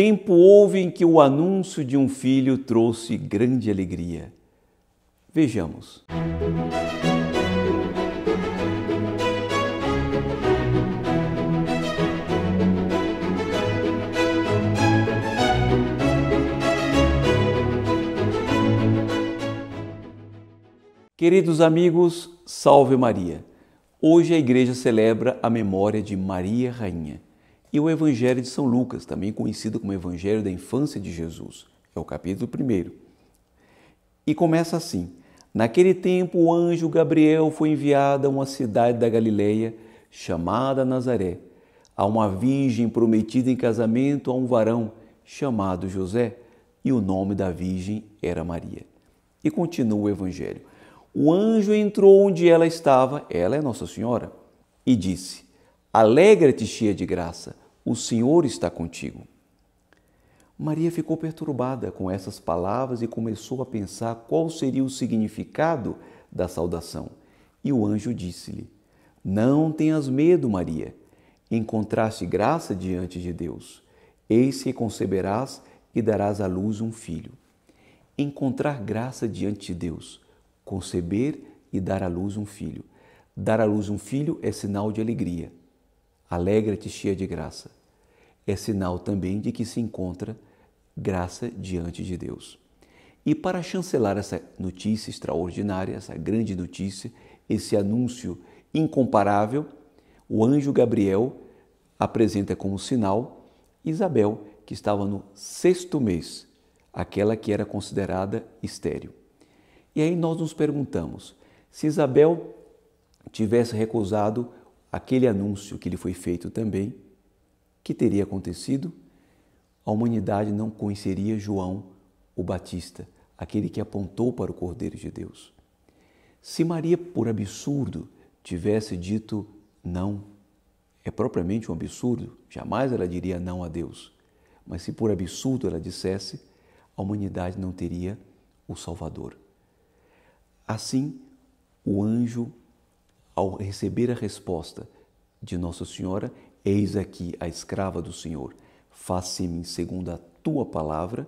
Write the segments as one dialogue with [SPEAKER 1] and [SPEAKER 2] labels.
[SPEAKER 1] tempo houve em que o anúncio de um filho trouxe grande alegria. Vejamos. Queridos amigos, salve Maria. Hoje a igreja celebra a memória de Maria Rainha e o Evangelho de São Lucas, também conhecido como Evangelho da Infância de Jesus, é o capítulo 1. E começa assim: Naquele tempo o anjo Gabriel foi enviado a uma cidade da Galileia chamada Nazaré, a uma virgem prometida em casamento a um varão chamado José, e o nome da virgem era Maria. E continua o Evangelho o anjo entrou onde ela estava, ela é Nossa Senhora, e disse: Alegra-te, cheia de graça, o Senhor está contigo. Maria ficou perturbada com essas palavras e começou a pensar qual seria o significado da saudação. E o anjo disse-lhe: Não tenhas medo, Maria. Encontraste graça diante de Deus. Eis que conceberás e darás à luz um filho. Encontrar graça diante de Deus conceber e dar à luz um filho. Dar à luz um filho é sinal de alegria. Alegra-te, cheia de graça. É sinal também de que se encontra graça diante de Deus. E para chancelar essa notícia extraordinária, essa grande notícia, esse anúncio incomparável, o anjo Gabriel apresenta como sinal Isabel, que estava no sexto mês, aquela que era considerada estéril. E aí nós nos perguntamos: se Isabel tivesse recusado aquele anúncio que lhe foi feito também, que teria acontecido? A humanidade não conheceria João o Batista, aquele que apontou para o Cordeiro de Deus. Se Maria, por absurdo, tivesse dito não, é propriamente um absurdo, jamais ela diria não a Deus. Mas se por absurdo ela dissesse, a humanidade não teria o Salvador. Assim, o anjo, ao receber a resposta de Nossa Senhora, eis aqui a escrava do Senhor, faça-me segundo a tua palavra,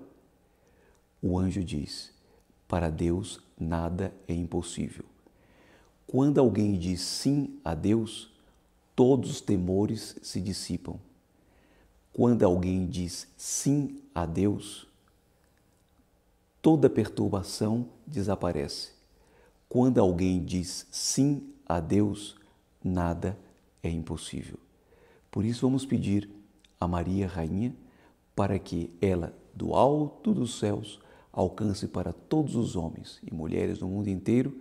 [SPEAKER 1] o anjo diz: para Deus nada é impossível. Quando alguém diz sim a Deus, todos os temores se dissipam. Quando alguém diz sim a Deus, toda perturbação desaparece. Quando alguém diz sim a Deus, nada é impossível. Por isso, vamos pedir a Maria Rainha para que ela, do alto dos céus, alcance para todos os homens e mulheres no mundo inteiro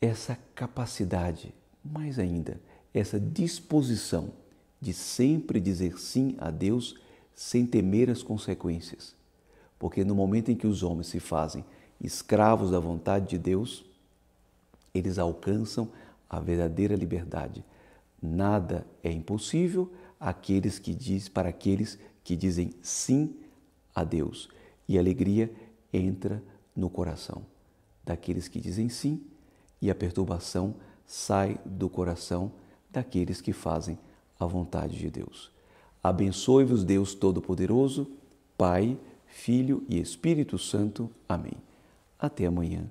[SPEAKER 1] essa capacidade, mais ainda, essa disposição de sempre dizer sim a Deus sem temer as consequências. Porque no momento em que os homens se fazem escravos da vontade de Deus, eles alcançam a verdadeira liberdade. Nada é impossível àqueles que diz, para aqueles que dizem sim a Deus. E a alegria entra no coração daqueles que dizem sim e a perturbação sai do coração daqueles que fazem a vontade de Deus. Abençoe-vos Deus Todo-Poderoso, Pai, Filho e Espírito Santo. Amém. Até amanhã,